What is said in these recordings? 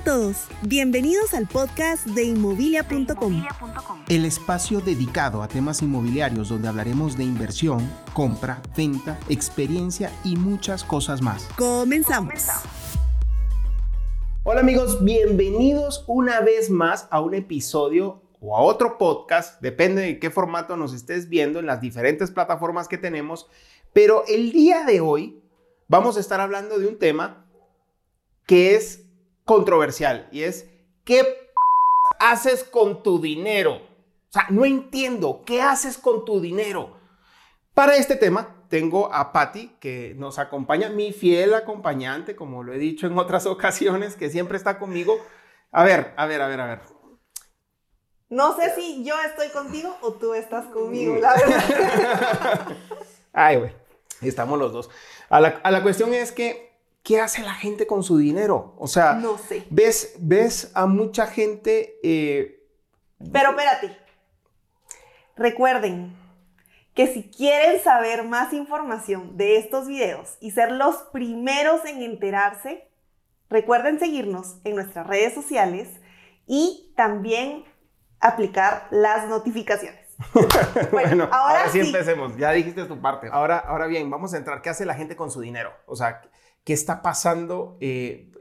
a todos, bienvenidos al podcast de inmobilia.com. El espacio dedicado a temas inmobiliarios donde hablaremos de inversión, compra, venta, experiencia y muchas cosas más. Comenzamos. Hola amigos, bienvenidos una vez más a un episodio o a otro podcast, depende de qué formato nos estés viendo en las diferentes plataformas que tenemos, pero el día de hoy vamos a estar hablando de un tema que es controversial y es ¿qué haces con tu dinero? O sea, no entiendo, ¿qué haces con tu dinero? Para este tema tengo a Patti que nos acompaña, mi fiel acompañante, como lo he dicho en otras ocasiones, que siempre está conmigo. A ver, a ver, a ver, a ver. No sé si yo estoy contigo o tú estás conmigo, la verdad. Ay, güey, estamos los dos. A la, a la cuestión es que ¿qué hace la gente con su dinero? O sea, No sé. ves, ves a mucha gente... eh, Pero espérate. Recuerden que si quieren saber más información de estos videos y ser los primeros en enterarse, recuerden seguirnos en nuestras redes sociales y también aplicar las notificaciones. bueno, ahora, ahora sí, sí. empecemos. Ya dijiste tu parte. Ahora, ahora bien, vamos a entrar. ¿Qué hace la gente con su dinero? O sea, ¿qué está pasando? Eh,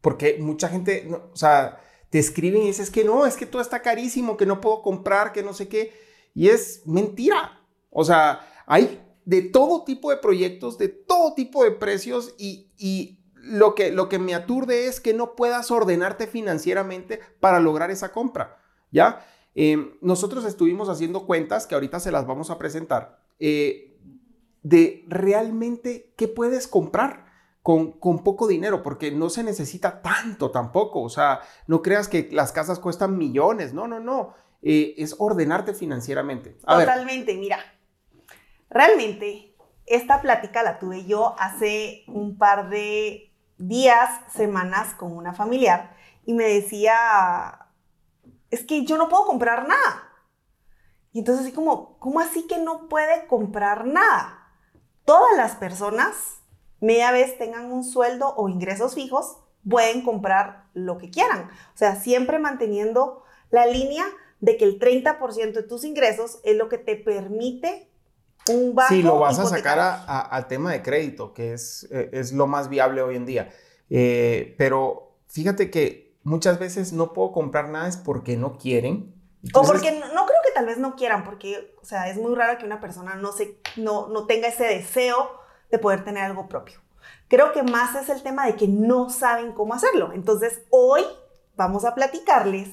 porque mucha gente, o sea, te escriben y dices que no, es que todo está carísimo, que no puedo comprar, que no sé qué. Y es mentira. O sea, hay de todo tipo de proyectos, de todo tipo de precios y, y lo, que, lo que me aturde es que no puedas ordenarte financieramente para lograr esa compra. ¿Ya? Eh, nosotros estuvimos haciendo cuentas que ahorita se las vamos a presentar eh, de realmente qué puedes comprar con, poco dinero, porque no se necesita tanto tampoco. O sea, no creas que las casas cuestan millones. No, no, no. Eh, es ordenarte financieramente. Totalmente, mira. Realmente, esta plática la tuve yo hace un par de días, semanas con una familiar y me decía, es que yo no puedo comprar nada. Y entonces así como, ¿cómo así que no puede comprar nada? Todas las personas, media vez tengan un sueldo o ingresos fijos, pueden comprar lo que quieran. O sea, siempre manteniendo la línea de que el 30% de tus ingresos es lo que te permite un banco Sí, lo vas a sacar a- a- al tema de crédito, que es, eh, es lo más viable hoy en día. Eh, pero fíjate que muchas veces no puedo comprar nada es porque no quieren. O porque no, no creo que tal vez no quieran, porque, o sea, es muy raro que una persona no, se, no, no tenga ese deseo de poder tener algo propio. Creo que más es el tema de que no saben cómo hacerlo. Entonces, hoy vamos a platicarles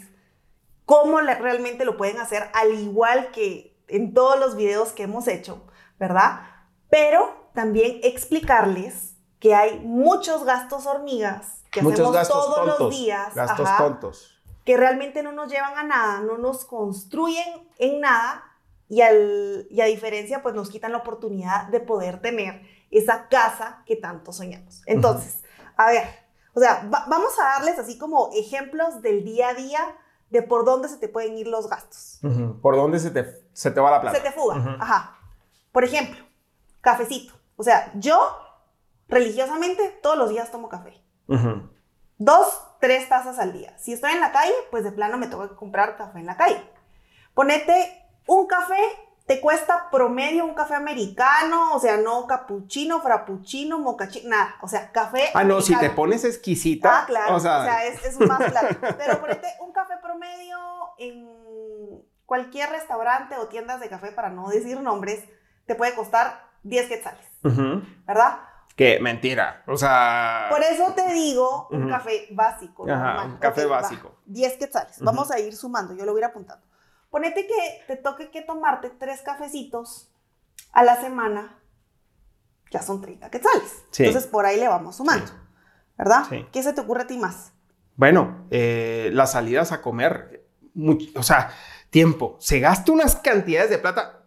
cómo realmente lo pueden hacer, al igual que en todos los videos que hemos hecho, ¿verdad? Pero también explicarles que hay muchos gastos hormigas que muchos hacemos gastos todos tontos. los días. Gastos ajá, tontos. que realmente no nos llevan a nada, no nos construyen en nada y, al, y a diferencia pues nos quitan la oportunidad de poder tener esa casa que tanto soñamos. Entonces, a ver, o sea, va- vamos a darles así como ejemplos del día a día de por dónde se te pueden ir los gastos. ¿Por dónde se te, se te va la plata? Se te fuga, ajá. Por ejemplo, cafecito. O sea, yo religiosamente todos los días tomo café. Dos, tres tazas al día. Si estoy en la calle, pues de plano me tengo que comprar café en la calle. Ponete un café, te cuesta promedio un café americano, o sea, no capuchino, frappuccino, mocachino, nada. O sea, café. Ah, no, si te pones exquisita. Ah, claro. O sea, es, es más claro. Pero ponete un café promedio en cualquier restaurante o tiendas de café, para no decir nombres, te puede costar 10 quetzales. ¿verdad? que mentira. O sea, Por eso te digo un café básico. Ajá, normal. un café Ok, va. básico. 10 quetzales. Vamos a ir sumando, yo lo voy a ir apuntando. Ponete que te toque que tomarte tres cafecitos a la semana, ya son 30 quetzales. Sí. Entonces por ahí le vamos sumando, ¿verdad? Sí. ¿Qué se te ocurre a ti más? Bueno, eh, las salidas a comer, much- o sea, tiempo, se gasta unas cantidades de plata.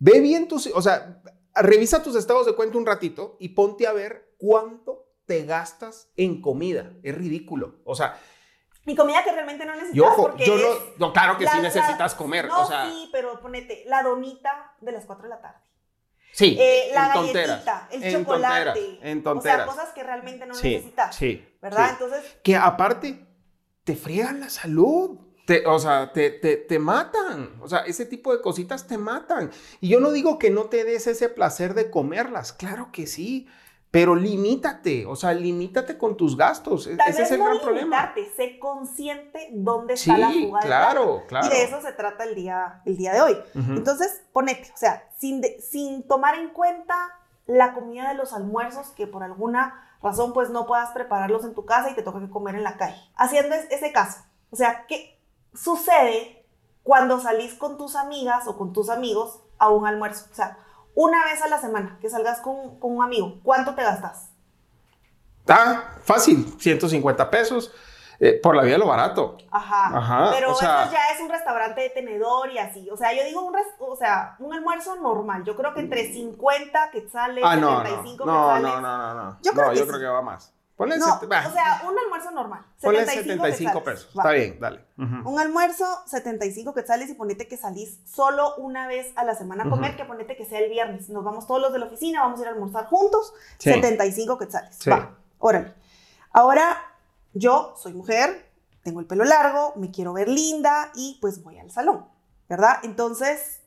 Ve bien tus, o sea, revisa tus estados de cuenta un ratito y ponte a ver cuánto te gastas en comida. Es ridículo. O sea, Mi comida que realmente no necesitas y ojo, porque yo no, no, claro que la- sí la- necesitas comer. No, o sea, sí, pero ponete la donita de las 4 de la tarde. Sí, Eh, la galletita, el en chocolate. tonteras, en O tonteras. sea, cosas que realmente no Sí, necesitas. sí, ¿Verdad? sí. Entonces, Que aparte te friegan la salud. Te, o sea, te, te, te matan. O sea, ese tipo de cositas te matan. Y yo no digo que no te des ese placer de comerlas. Claro que sí. Pero limítate. O sea, limítate con tus gastos. E- tal ese vez es el no gran problema. limitarte, sé consciente dónde Sí, está la fuga de claro, claro. Y de eso se trata el día, el día de hoy. Ujú. Entonces, ponete, o sea, sin, de- sin tomar en cuenta la comida de los almuerzos que por alguna razón pues no puedas prepararlos en tu casa y te toca que comer en la calle. Haciendo es- ese caso, o sea, ¿qué sucede cuando salís con tus amigas o con tus amigos a un almuerzo? O sea, una vez a la semana que salgas con, con un amigo, ¿cuánto te gastas? Ah, fácil. 150 pesos. eh, por la vía de lo barato. Ajá. Ajá, Pero o sea- eso ya es un restaurante de tenedor y así. O sea, yo digo un, res- o sea, un almuerzo normal. Yo creo que entre 50 quetzales, Ah, no, no. 75 No, no, no, no, no. Yo creo no, que yo sí. creo que va más. Ponle, No, o sea, un almuerzo normal. ponle 75, 75 quetzales. pesos. Va. Está bien, dale. Ujú. Un almuerzo, 75 quetzales y ponete que salís solo una vez a la semana a comer, Ujú. que ponete que sea el viernes. Nos vamos todos los de la oficina, vamos a ir a almorzar juntos, Sí. 75 quetzales. Sí. Va, órale. Ahora, yo soy mujer, tengo el pelo largo, me quiero ver linda y pues voy al salón, ¿verdad? Entonces,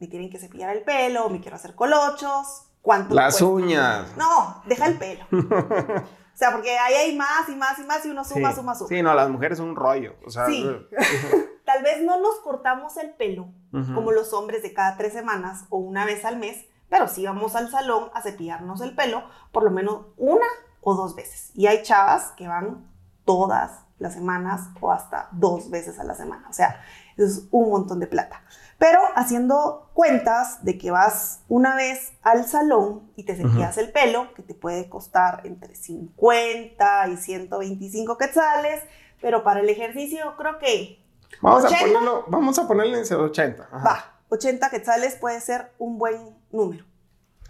me tienen que cepillar el pelo, me quiero hacer colochos, ¿cuánto Las cuesta? uñas. No, deja el pelo. O sea, porque ahí hay más y más y más y uno suma, sí. suma, suma. Sí, no, las mujeres son un rollo. O sea, Sí. uh, Tal vez no nos cortamos el pelo Ujú. como los hombres de cada tres semanas o una vez al mes, pero sí vamos al salón a cepillarnos el pelo por lo menos una o dos veces. Y hay chavas que van todas las semanas o hasta dos veces a la semana. O sea, eso es un montón de plata. Pero haciendo cuentas de que vas una vez al salón y te cepillas el pelo, que te puede costar entre 50 y 125 quetzales, pero para el ejercicio creo que vamos, a 80. ponerlo, vamos a ponerle en 80. ajá. Va, 80 quetzales puede ser un buen número.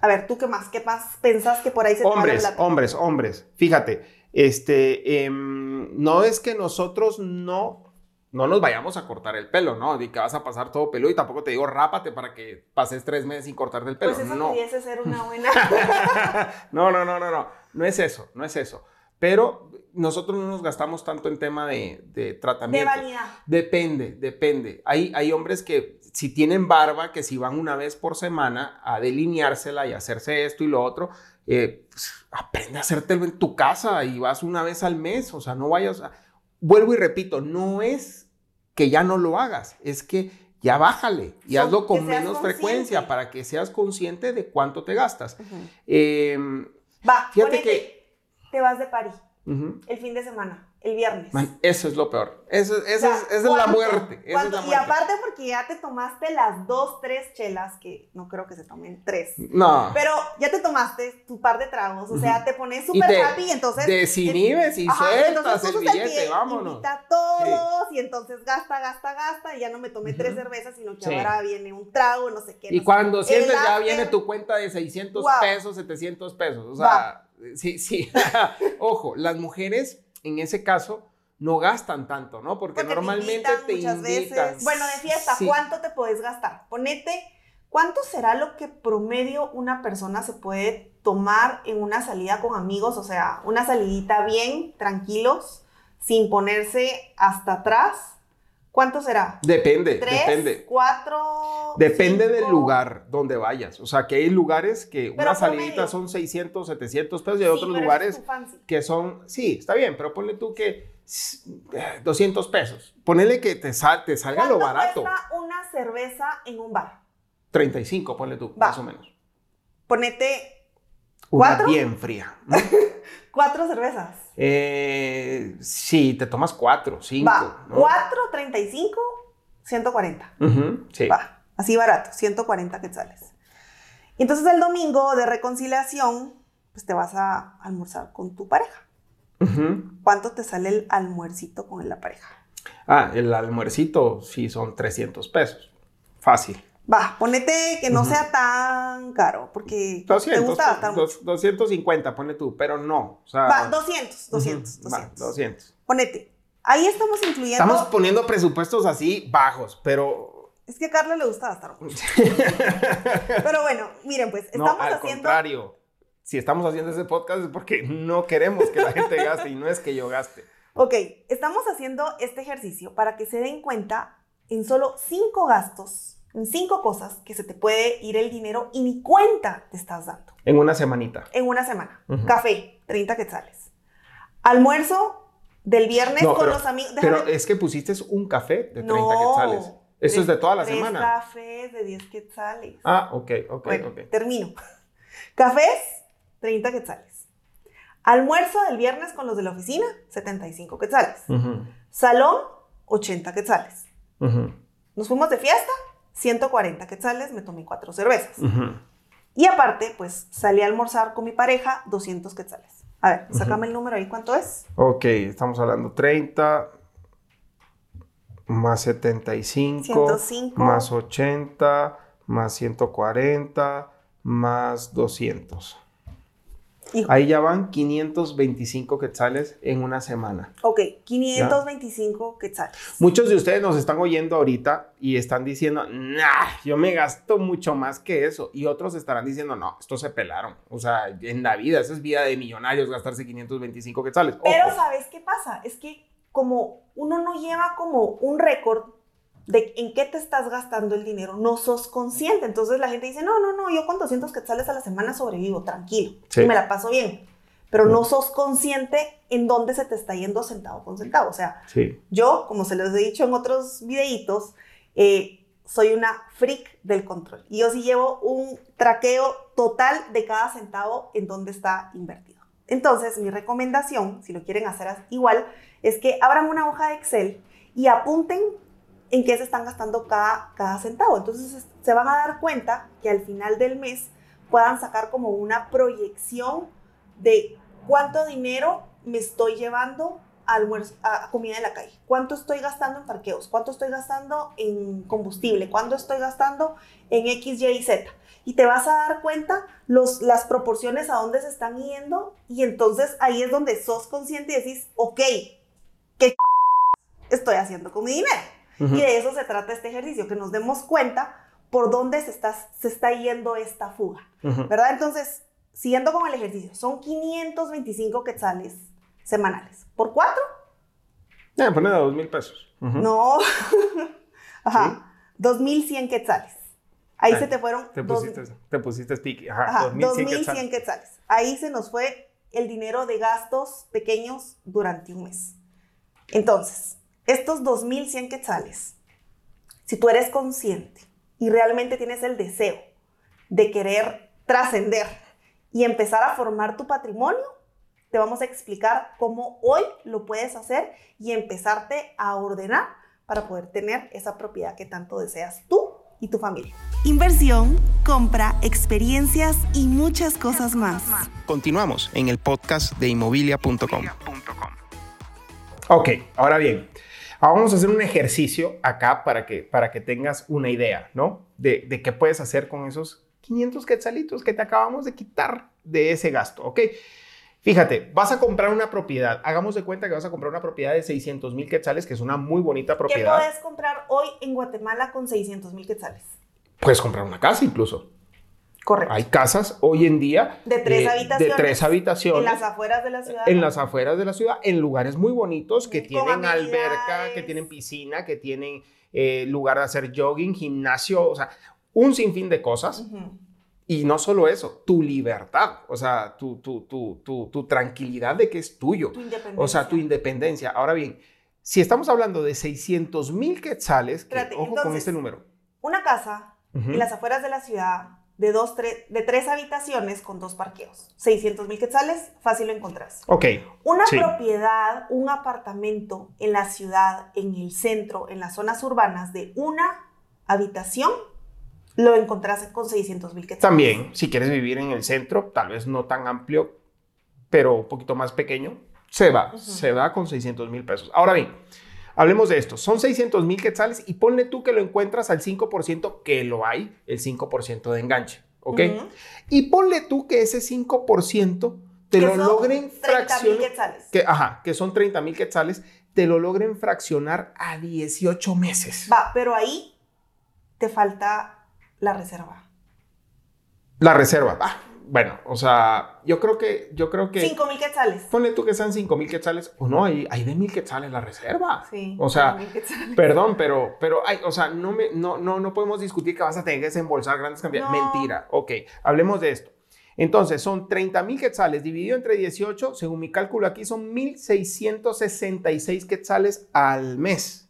A ver, ¿tú qué más? ¿Qué más pensás que por ahí se te va la Hombres, hombres, hombres. Fíjate, este, em, no es que nosotros no, no nos vayamos a cortar el pelo, ¿no? Y que vas a pasar todo pelo y tampoco te digo rápate para que pases tres meses sin cortarte el pelo. Pues eso no. pudiese ser una buena... no, no, no, no, no. No es eso, no es eso. Pero nosotros no nos gastamos tanto en tema de, de de tratamiento. vanidad. Depende, depende. Hay, hay hombres que si tienen barba, que si van una vez por semana a delineársela y hacerse esto y lo otro, eh, pues, aprende a hacértelo en tu casa y vas una vez al mes. O sea, no vayas a... Vuelvo y repito, no es que ya no lo hagas, es que ya bájale y Son- hazlo con menos consciente. frecuencia para que seas consciente de cuánto te gastas. Eh, Va, Fíjate ponete, que- te vas de París el fin de semana, el viernes. Man, eso es lo peor. Eso, eso O sea, es, esa es la muerte. esa es la Y muerte. aparte porque ya te tomaste las dos, tres chelas, que no creo que se tomen tres. No. Pero ya te tomaste tu par de tragos, o sea, te pones Y súper happy y entonces... desinhibes y Ajá, sueltas entonces el billete, que vámonos. Invita a todos y entonces gasta, gasta, gasta y ya no me tomé tres Ujú. cervezas, sino que Sí. ahora viene un trago, no sé qué. Y sé cuando qué. sientes El ya after, viene tu cuenta de 600 Wow. pesos, 700 pesos. O sea, sí, sí. Ojo, las mujeres en ese caso no gastan tanto, ¿no? Porque, Porque normalmente te te invitan muchas veces. Bueno, de fiesta, Sí. ¿cuánto te puedes gastar? Ponete, ¿cuánto será lo que promedio una persona se puede tomar en una salida con amigos? O sea, una salidita bien, tranquilos, sin ponerse hasta atrás. ¿Cuánto será? Depende, ¿Tres? depende. ¿Cuatro? Depende del lugar donde vayas. O sea, que hay lugares que Pero una salidita son 600, 700 pesos y hay Sí, otros lugares que son, sí, está bien, pero ponle tú que eh, 200 pesos. Ponele que te, sal- te salga lo ¿Cuánto barato. cuesta una cerveza en un bar? 35, ponle tú, Va. más o menos. Ponete Una ¿Cuatro? bien fría. cuatro cervezas. Eh, sí, te tomas cuatro, cinco. Va, ¿no? cuatro, treinta y cinco, 140. Ujú, sí. Va, así barato, 140 quetzales. Y entonces el domingo de reconciliación, pues te vas a almorzar con tu pareja. Ujú. ¿Cuánto te sale el almuercito con la pareja? Ah, el almuercito sí son 300 pesos. Fácil. Va, ponete que no sea tan caro, porque te 200, gusta gastar mucho. dos- 250, ponle tú, pero no. O sea, Va, 200, 200, ujú, va, 200. 200. Ponete, ahí estamos incluyendo... Estamos poniendo presupuestos así bajos, pero Es que a Carla le gusta gastar mucho. Pero bueno, miren, pues no, estamos al haciendo. contrario. Si estamos haciendo ese podcast es porque no queremos que la gente gaste y no es que yo gaste. Ok, estamos haciendo este ejercicio para que se den cuenta en solo cinco gastos, en cinco cosas que se te puede ir el dinero y ni cuenta te estás dando En una semanita. en una semana. Ujú. Café, 30 quetzales. Almuerzo del viernes No, con pero- los amigos. Pero es que pusiste un café de 30 No, quetzales. Eso es de toda la tres semana. cafés de 10 quetzales. Ah, ok, ok, Bueno, ok. termino. Cafés, 30 quetzales. Almuerzo del viernes con los de la oficina, 75 quetzales. Ujú, Salón, 80 quetzales. ujú, Nos fuimos de fiesta, 140 quetzales, me tomé cuatro cervezas. ujú. Y aparte, pues salí a almorzar con mi pareja, 200 quetzales. A ver, sácame el número ahí, ¿cuánto es? Ok, estamos hablando 30 más 75 105. más 80 más 140 más 200. Hijo. Ahí ya van 525 quetzales en una semana. Ok, 525 quetzales. Muchos de ustedes nos están oyendo ahorita y están diciendo, nah, yo me gasto mucho más que eso. Y otros estarán diciendo, no, estos se pelaron. O sea, en la vida, esa es vida de millonarios, gastarse 525 quetzales. Pero Ojo. ¿sabes qué pasa? Es que como uno no lleva como un récord de en qué te estás gastando el dinero, no sos consciente. Entonces la gente dice, no, no, no, yo con 200 quetzales a la semana sobrevivo, tranquilo, Sí. y me la paso bien. Pero no sos consciente en dónde se te está yendo centavo con centavo. O sea, Sí. yo, como se los he dicho en otros videitos, eh, soy una freak del control. Y yo sí llevo un traqueo total de cada centavo en dónde está invertido. Entonces, mi recomendación, si lo quieren hacer igual, es que abran una hoja de Excel y apunten en qué se están gastando cada, cada centavo. Entonces, es- se van a dar cuenta que al final del mes puedan sacar como una proyección de cuánto dinero me estoy llevando a, almuerzo, a comida en la calle, cuánto estoy gastando en parqueos, cuánto estoy gastando en combustible, cuánto estoy gastando en X, Y y Z. Y te vas a dar cuenta los, las proporciones a dónde se están yendo y entonces ahí es donde sos consciente y decís, ok, ¿qué estoy haciendo con mi dinero? Y de eso se trata este ejercicio, que nos demos cuenta por dónde se está, se está yendo esta fuga. Ujú. ¿verdad? Entonces, siguiendo con el ejercicio, son 525 quetzales semanales. ¿Por cuatro? Ya, ponen a dos mil pesos. Ujú. No. Ajá. 2100 quetzales. Ahí Ay, se te fueron Te dos- pusiste, te pusiste. Ajá, 2100 2100 quetzales. quetzales. Ahí se nos fue el dinero de gastos pequeños durante un mes. Entonces, estos 2100 quetzales, si tú eres consciente y realmente tienes el deseo de querer trascender y empezar a formar tu patrimonio, te vamos a explicar cómo hoy lo puedes hacer y empezarte a ordenar para poder tener esa propiedad que tanto deseas tú y tu familia. Inversión, compra, experiencias y muchas cosas más. Continuamos en el podcast de inmobilia.com. Ok, ahora bien, vamos a hacer un ejercicio acá para que, para que tengas una idea, ¿no? De, de qué puedes hacer con esos 500 quetzalitos que te acabamos de quitar de ese gasto, ¿ok? Fíjate, vas a comprar una propiedad. Hagamos de cuenta que vas a comprar una propiedad de 600 mil quetzales, que es una muy bonita ¿Qué propiedad. puedes comprar hoy en Guatemala con 600 mil quetzales? Puedes comprar una casa incluso. Correcto. Hay casas hoy en día De tres habitaciones. De tres habitaciones. En las afueras de la ciudad. en las afueras de la ciudad, en lugares muy bonitos que tienen alberca, que tienen piscina, que tienen eh, lugar de hacer jogging, gimnasio, o sea, un sinfín de cosas. Y no solo eso, tu libertad, o sea, tu, tu, tu, tu, tu tranquilidad de que es tuyo, Tu independencia. o sea, tu independencia. Ahora bien, si estamos hablando de 600 mil quetzales, que, Espérate, ojo con este número. Una casa en las afueras de la ciudad de, dos, tre- de tres habitaciones con dos parqueos. 600 mil quetzales, fácil lo encontrás. Ok, Una Sí. propiedad, un apartamento en la ciudad, en el centro, en las zonas urbanas de una habitación, lo encontrás con 600 mil quetzales. También, si quieres vivir en el centro, tal vez no tan amplio, pero un poquito más pequeño, se va, se va con 600 mil pesos. Ahora bien, hablemos de esto. Son 600 mil quetzales y ponle tú que lo encuentras al 5%, que lo hay, el 5% de enganche, ¿ok? Y ponle tú que ese 5% te Que lo logren 30 mil fraccionar. quetzales. Que, ajá, que son 30 mil quetzales, te lo logren fraccionar a 18 meses. Va, pero ahí te falta la reserva. La reserva. Ah, bueno, o sea, yo creo que, yo creo que. 5 mil quetzales. Ponle tú que sean 5 mil quetzales, o no, hay, hay de mil quetzales la reserva. Sí. O sea, 5,000 quetzales. Perdón, pero, pero, ay, o sea, no, me, no, no, no podemos discutir que vas a tener que desembolsar grandes cantidades. No. Mentira. Ok, hablemos de esto. Entonces, son 30 mil quetzales dividido entre 18, según mi cálculo aquí, son 1,666 quetzales al mes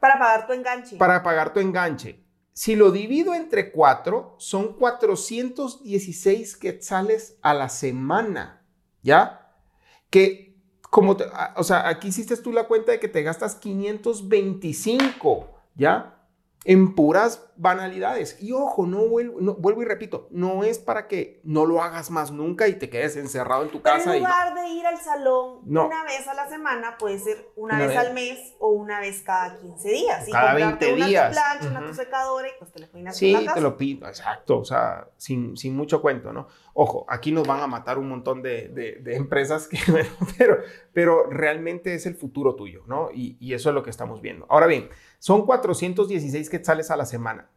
Para pagar tu enganche. para pagar tu enganche. Si lo divido entre 4, son 416 quetzales a la semana, ¿ya? Que, como, te- o sea, aquí hiciste tú la cuenta de que te gastas 525, ¿ya? En puras banalidades. Y ojo, no vuelvo, no- vuelvo y repito, no es para que no lo hagas más nunca y te quedes encerrado en tu Pero casa. en y no. lugar de ir al salón No. una vez a la semana, puede ser una, Una vez, vez. al mes o una vez cada 15 días. Y Cada comprarte 20 una días. tu plancha, una Ujú. tu secadora y pues te lo peinas Sí, la te casa. lo pido, exacto, o sea, sin, sin mucho cuento, ¿no? Ojo, aquí nos van a matar un montón de, de- de empresas, que, bueno, pero, pero realmente es el futuro tuyo, ¿no? Y, y eso es lo que estamos viendo. Ahora bien, son 416 quetzales a la semana.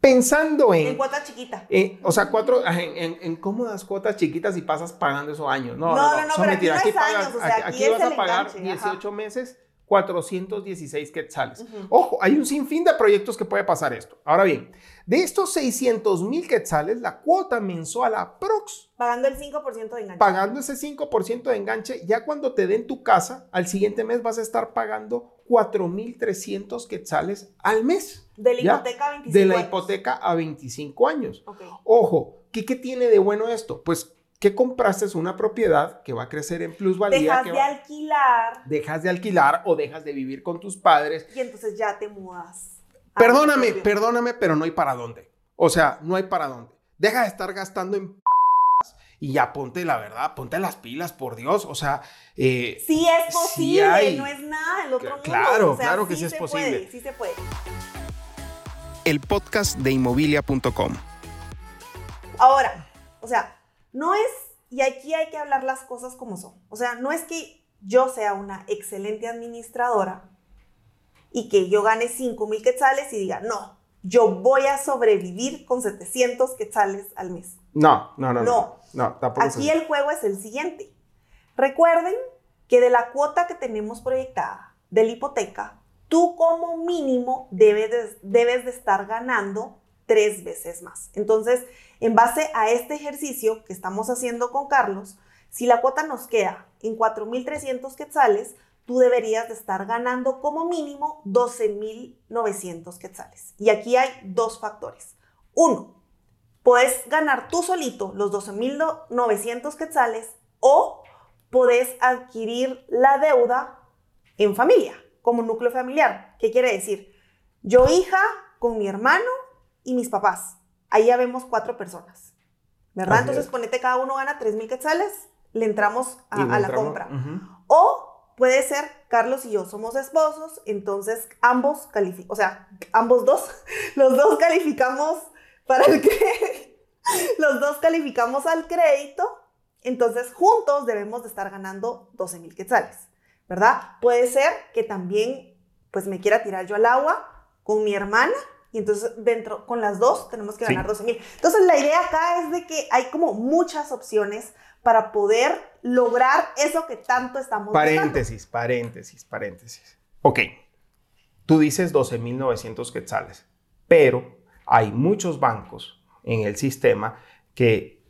Pensando en... En cuota chiquita. eh, o sea, cuatro, en, en- en cómodas cuotas chiquitas y pasas pagando esos años. No, no, No, no, no, no, pero aquí no es años, o sea, aquí, vas a pagar enganche, ajá. 18 meses, 416 quetzales. Ojo, hay un sinfín de proyectos que puede pasar esto. Ahora bien, de estos 600 mil quetzales, la cuota mensual aprox, Pagando el 5% de enganche. pagando ese 5% de enganche, ya cuando te den tu casa, al siguiente mes vas a estar pagando 4.300 quetzales al mes. de la hipoteca a 25 De la años. hipoteca a 25 años. Ok. Ojo, ¿qué, qué tiene de bueno esto? Pues que compraste una propiedad que va a crecer en plusvalía. Dejas que de va- alquilar dejas de alquilar o dejas de vivir con tus padres. y entonces ya te mudas. Perdóname, perdóname, pero no hay para dónde. O sea, no hay para dónde. Deja de estar gastando en p- y ya ponte la verdad, ponte las pilas, por Dios. O sea, eh, Sí es Sí posible, hay. no es nada del otro Cla- mundo. claro, O sea, claro que sí es se posible. Puede, sí se puede. el podcast de inmobilia.com. Ahora, o sea, no es, y aquí hay que hablar las cosas como son. O sea, no es que yo sea una excelente administradora y que yo gane 5 mil quetzales y diga, no, yo voy a sobrevivir con 700 quetzales al mes. No, no, no, no. No. No, Aquí el juego es el siguiente. Recuerden que de la cuota que tenemos proyectada de la hipoteca, tú como mínimo debes de, debes de estar ganando tres veces más. Entonces, en base a este ejercicio que estamos haciendo con Carlos, si la cuota nos queda en 4.300 quetzales, tú deberías de estar ganando como mínimo 12.900 quetzales. Y aquí hay dos factores. Uno, puedes ganar tú solito los 12.900 quetzales o puedes adquirir la deuda en familia, como núcleo familiar. ¿Qué quiere decir? Yo hija con mi hermano y mis papás. Ahí ya vemos cuatro personas. ¿Verdad? Así Entonces es. ponete cada uno gana 3.000 quetzales, le entramos a, Y le a la compra. O puede ser Carlos y yo somos esposos, entonces ambos calificamos, o sea, ambos dos, los dos calificamos para el que los dos calificamos al crédito, entonces juntos debemos de estar ganando 12 mil quetzales, ¿verdad? Puede ser que también pues me quiera tirar yo al agua con mi hermana y entonces dentro con las dos tenemos que Sí. ganar 12 mil. Entonces la idea acá es de que hay como muchas opciones para poder lograr eso que tanto estamos buscando. Paréntesis, paréntesis, paréntesis. Ok, tú dices 12.900 quetzales, pero hay muchos bancos en el sistema que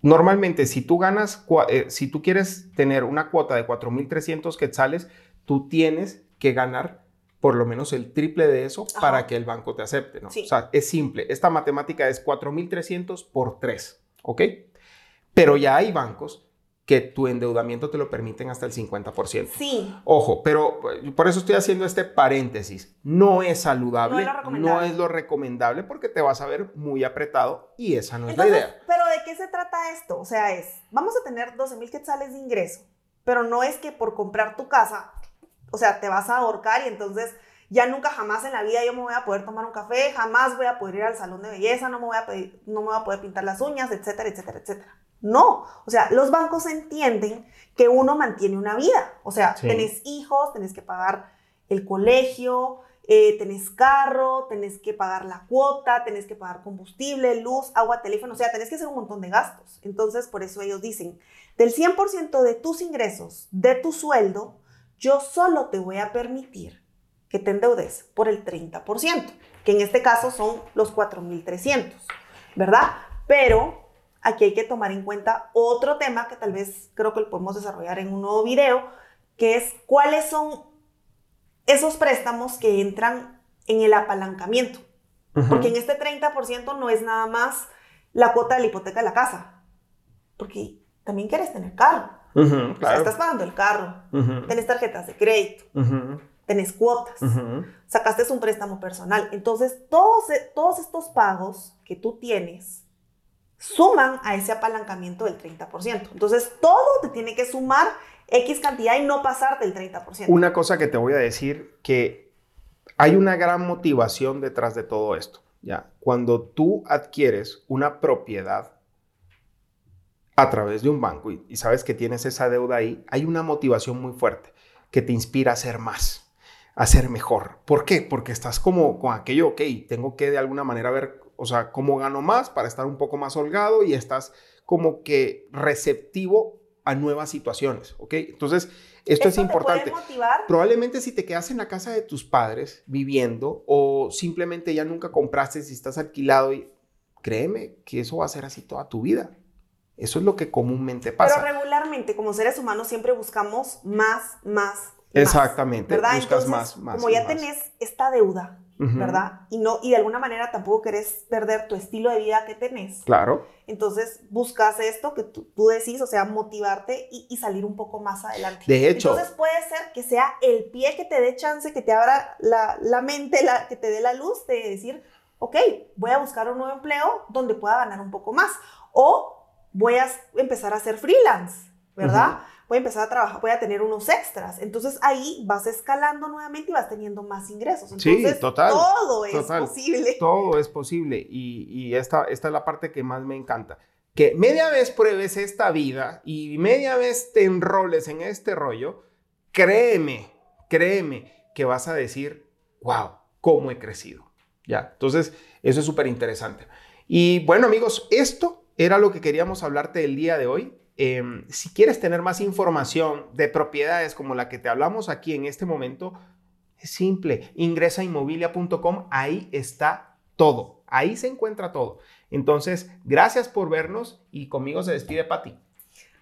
normalmente si tú ganas, eh, si tú quieres tener una cuota de 4.300 quetzales, tú tienes que ganar por lo menos el triple de eso Ajá. para que el banco te acepte, ¿no? Sí. O sea, es simple. Esta matemática es 4.300 por 3, ¿ok? Pero ya hay bancos que tu endeudamiento te lo permiten hasta el 50%. Sí, Ojo, pero eh, por eso estoy haciendo este paréntesis. No es saludable, No es lo recomendable. no es lo recomendable porque te vas a ver muy apretado y esa no es Entonces, la idea. pero ¿de qué se trata esto? O sea, es, vamos a tener 12 mil quetzales de ingreso, pero no es que por comprar tu casa, o sea, te vas a ahorcar y entonces ya nunca jamás en la vida yo me voy a poder tomar un café, jamás voy a poder ir al salón de belleza, no me voy a, pedir- no me voy a poder pintar las uñas, etcétera, etcétera, etcétera. No, o sea, los bancos entienden que uno mantiene una vida, o sea, Sí. tenés hijos, tenés que pagar el colegio, eh, tenés carro, tenés que pagar la cuota, tenés que pagar combustible, luz, agua, teléfono, o sea, tenés que hacer un montón de gastos. Entonces, por eso ellos dicen, del 100% de tus ingresos, de tu sueldo, yo solo te voy a permitir que te endeudes por el 30%, que en este caso son los 4.300, ¿verdad? Pero aquí hay que tomar en cuenta otro tema que tal vez creo que lo podemos desarrollar en un nuevo video, que es cuáles son esos préstamos que entran en el apalancamiento. Porque en este 30% no es nada más la cuota de la hipoteca de la casa. Porque también quieres tener carro. Estás pagando el carro. Tenés tarjetas de crédito. Tenés cuotas. Sacaste un préstamo personal. Entonces, todos, e, todos estos pagos que tú tienes suman a ese apalancamiento del 30%. Entonces, todo te tiene que sumar X cantidad y no pasarte el 30%. Una cosa que te voy a decir que hay una gran motivación detrás de todo esto. ¿ya? Cuando tú adquieres una propiedad a través de un banco y, sabes que tienes esa deuda ahí, hay una motivación muy fuerte que te inspira a hacer más, a ser mejor. ¿Por qué? Porque estás como con aquello, ok, tengo que de alguna manera ver, o sea, cómo gano más para estar un poco más holgado y estás como que receptivo a nuevas situaciones, ¿ok? Entonces, esto es importante. Probablemente si te quedas en la casa de tus padres viviendo o simplemente ya nunca compraste si estás alquilado y créeme que eso va a ser así toda tu vida. Eso es lo que comúnmente pasa. Pero regularmente como seres humanos siempre buscamos más, más. Exactamente. ¿Verdad? Buscas más, más. Como ya tenés esta deuda, ¿verdad? Y, no, y de alguna manera tampoco querés perder tu estilo de vida que tenés. Claro. Entonces buscas esto que tú, decís, o sea, motivarte y, salir un poco más adelante. De hecho. Entonces puede ser que sea el pie que te dé chance, que te abra la, la mente, la, que te dé la luz de decir, ok, voy a buscar un nuevo empleo donde pueda ganar un poco más. O voy a empezar a hacer freelance, ¿verdad? voy a empezar a trabajar, voy a tener unos extras. Entonces ahí vas escalando nuevamente y vas teniendo más ingresos. Entonces, sí, total. Todo es posible. Todo es posible. Y, esta, esta es la parte que más me encanta. Que media vez pruebes esta vida y media vez te enroles en este rollo, créeme, créeme que vas a decir, wow, cómo he crecido. Ya, entonces eso es súper interesante. Y bueno amigos, esto era lo que queríamos hablarte el día de hoy. Em, si quieres tener más información de propiedades como la que te hablamos aquí en este momento, es simple, ingresa a inmobilia.com, ahí está todo, ahí se encuentra todo. Entonces, gracias por vernos y conmigo se despide Patti.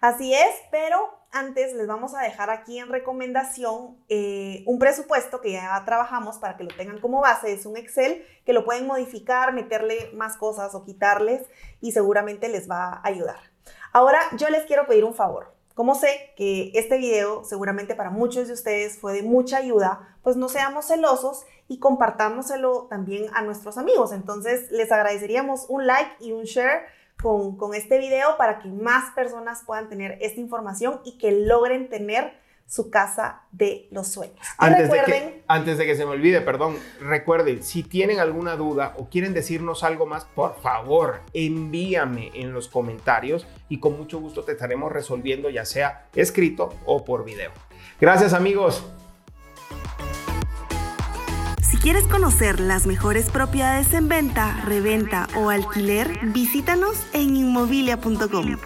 Así es, pero antes les vamos a dejar aquí en recomendación eh, un presupuesto que ya trabajamos para que lo tengan como base. Es un Excel que lo pueden modificar, meterle más cosas o quitarles y seguramente les va a ayudar. Ahora yo les quiero pedir un favor. Como sé que este video seguramente para muchos de ustedes fue de mucha ayuda, pues no seamos celosos y compartámoselo también a nuestros amigos. Entonces les agradeceríamos un like y un share con, con este video para que más personas puedan tener esta información y que logren tener su casa de los sueños. Antes, de que, antes de que se me olvide, perdón, recuerden, si tienen alguna duda o quieren decirnos algo más, por favor, envíame en los comentarios y con mucho gusto te estaremos resolviendo, ya sea escrito o por video. Gracias amigos. Quieres conocer las mejores propiedades en venta, reventa o alquiler, visítanos en inmobilia.com.